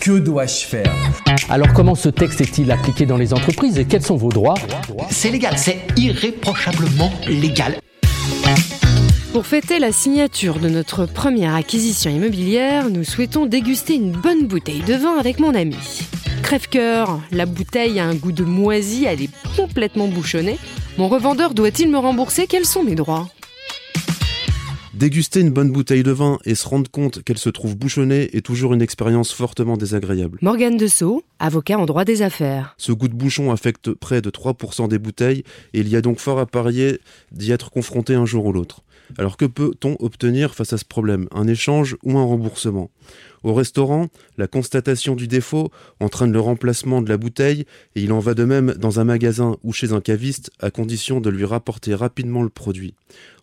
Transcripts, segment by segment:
Que dois-je faire Alors comment ce texte est-il appliqué dans les entreprises et quels sont vos droits C'est légal, c'est irréprochablement légal. Pour fêter la signature de notre première acquisition immobilière, nous souhaitons déguster une bonne bouteille de vin avec mon ami. Crève-cœur, la bouteille a un goût de moisi, elle est complètement bouchonnée. Mon revendeur doit-il me rembourser? Quels sont mes droits? Déguster une bonne bouteille de vin et se rendre compte qu'elle se trouve bouchonnée est toujours une expérience fortement désagréable. Morgane Dessau, avocat en droit des affaires. Ce goût de bouchon affecte près de 3% des bouteilles et il y a donc fort à parier d'y être confronté un jour ou l'autre. Alors que peut-on obtenir face à ce problème? Un échange ou un remboursement? Au restaurant, la constatation du défaut entraîne le remplacement de la bouteille et il en va de même dans un magasin ou chez un caviste à condition de lui rapporter rapidement le produit.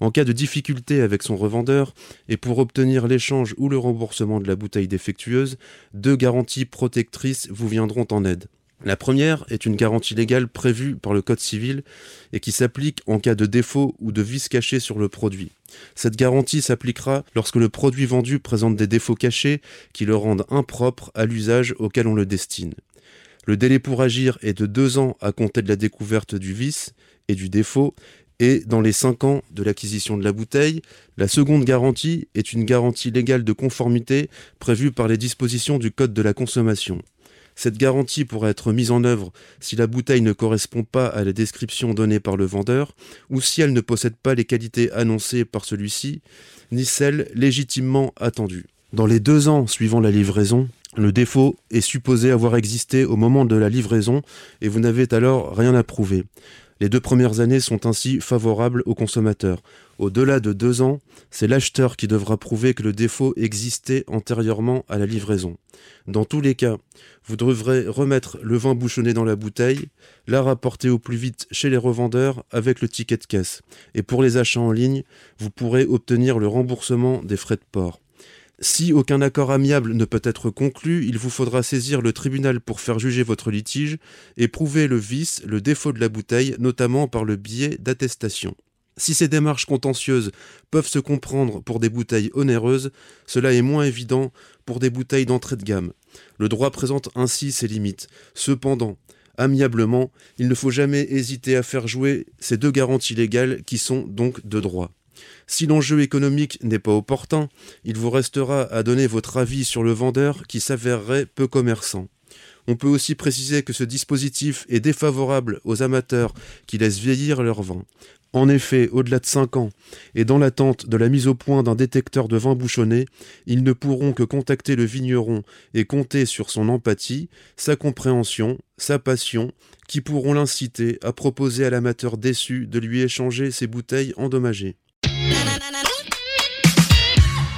En cas de difficulté avec son revendeur et pour obtenir l'échange ou le remboursement de la bouteille défectueuse, deux garanties protectrices vous viendront en aide. La première est une garantie légale prévue par le Code civil et qui s'applique en cas de défaut ou de vice caché sur le produit. Cette garantie s'appliquera lorsque le produit vendu présente des défauts cachés qui le rendent impropre à l'usage auquel on le destine. Le délai pour agir est de deux ans à compter de la découverte du vice et du défaut et dans les cinq ans de l'acquisition de la bouteille, la seconde garantie est une garantie légale de conformité prévue par les dispositions du Code de la consommation. Cette garantie pourra être mise en œuvre si la bouteille ne correspond pas à la description donnée par le vendeur ou si elle ne possède pas les qualités annoncées par celui-ci, ni celles légitimement attendues. Dans les deux ans suivant la livraison, le défaut est supposé avoir existé au moment de la livraison et vous n'avez alors rien à prouver. Les deux premières années sont ainsi favorables aux consommateurs. Au-delà de deux ans, c'est l'acheteur qui devra prouver que le défaut existait antérieurement à la livraison. Dans tous les cas, vous devrez remettre le vin bouchonné dans la bouteille, la rapporter au plus vite chez les revendeurs avec le ticket de caisse. Et pour les achats en ligne, vous pourrez obtenir le remboursement des frais de port. Si aucun accord amiable ne peut être conclu, il vous faudra saisir le tribunal pour faire juger votre litige et prouver le vice, le défaut de la bouteille, notamment par le biais d'attestation. Si ces démarches contentieuses peuvent se comprendre pour des bouteilles onéreuses, cela est moins évident pour des bouteilles d'entrée de gamme. Le droit présente ainsi ses limites. Cependant, amiablement, il ne faut jamais hésiter à faire jouer ces deux garanties légales qui sont donc de droit. Si l'enjeu économique n'est pas opportun, il vous restera à donner votre avis sur le vendeur qui s'avérerait peu commerçant. On peut aussi préciser que ce dispositif est défavorable aux amateurs qui laissent vieillir leur vin. En effet, au-delà de 5 ans, et dans l'attente de la mise au point d'un détecteur de vin bouchonné, ils ne pourront que contacter le vigneron et compter sur son empathie, sa compréhension, sa passion, qui pourront l'inciter à proposer à l'amateur déçu de lui échanger ses bouteilles endommagées.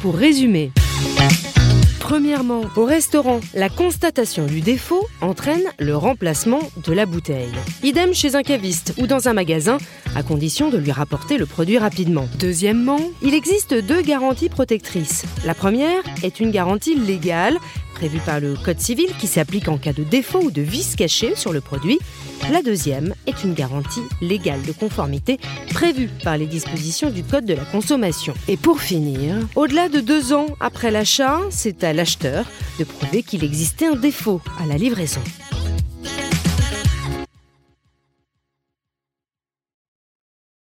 Pour résumer, Premièrement, au restaurant, la constatation du défaut entraîne le remplacement de la bouteille. Idem chez un caviste ou dans un magasin, à condition de lui rapporter le produit rapidement. Deuxièmement, il existe deux garanties protectrices. La première est une garantie légale prévue par le Code civil qui s'applique en cas de défaut ou de vice caché sur le produit. La deuxième est une garantie légale de conformité prévue par les dispositions du Code de la consommation. Et pour finir, au-delà de deux ans après l'achat, c'est à l'acheteur de prouver qu'il existait un défaut à la livraison.